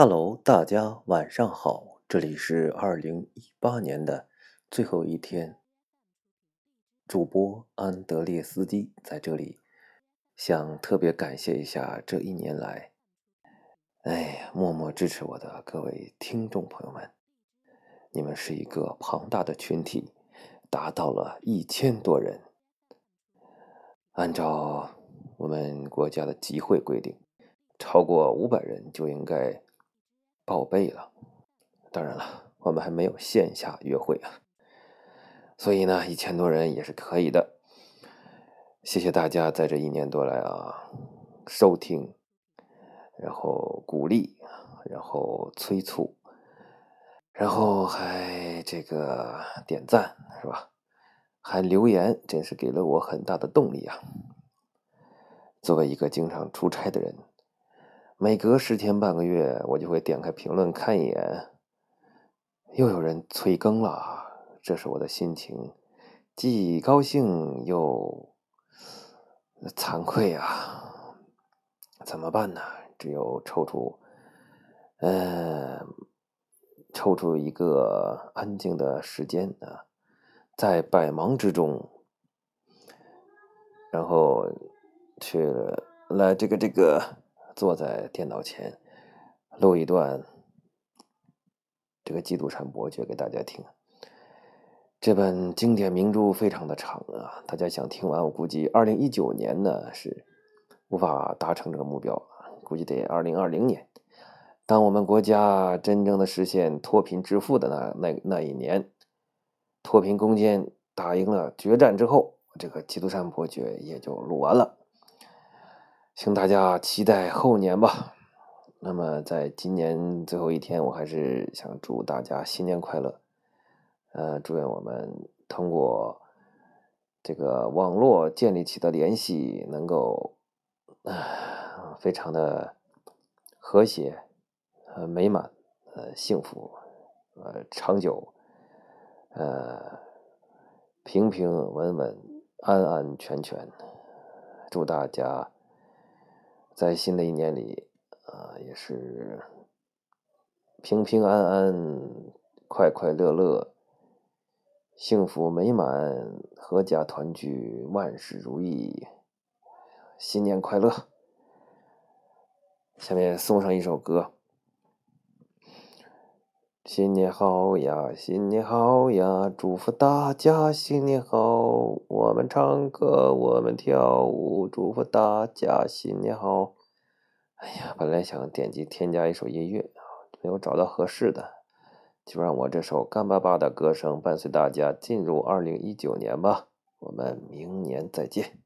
Hello，大家晚上好，这里是二零一八年的最后一天，主播安德烈斯基在这里想特别感谢一下这一年来，哎，默默支持我的各位听众朋友们，你们是一个庞大的群体，达到了一千多人，按照我们国家的集会规定，超过五百人就应该。报备了，当然了，我们还没有线下约会啊，所以呢，一千多人也是可以的。谢谢大家在这一年多来啊，收听，然后鼓励，然后催促，然后还这个点赞是吧？还留言，真是给了我很大的动力啊。作为一个经常出差的人。每隔十天半个月，我就会点开评论看一眼，又有人催更了，这是我的心情，既高兴又惭愧啊！怎么办呢？只有抽出，嗯，抽出一个安静的时间啊，在百忙之中，然后去了这个这个。坐在电脑前录一段这个《基督山伯爵》给大家听。这本经典名著非常的长啊，大家想听完，我估计二零一九年呢是无法达成这个目标，估计得二零二零年，当我们国家真正的实现脱贫致富的那那那一年，脱贫攻坚打赢了决战之后，这个《基督山伯爵》也就录完了。请大家期待后年吧。那么，在今年最后一天，我还是想祝大家新年快乐。呃，祝愿我们通过这个网络建立起的联系，能够啊，非常的和谐、呃美满、呃幸福、呃长久、呃平平稳稳、安安全全。祝大家。在新的一年里，啊，也是平平安安、快快乐乐、幸福美满、阖家团聚、万事如意，新年快乐！下面送上一首歌。新年好呀，新年好呀，祝福大家新年好！我们唱歌，我们跳舞，祝福大家新年好！哎呀，本来想点击添加一首音乐没有找到合适的，就让我这首干巴巴的歌声伴随大家进入二零一九年吧。我们明年再见。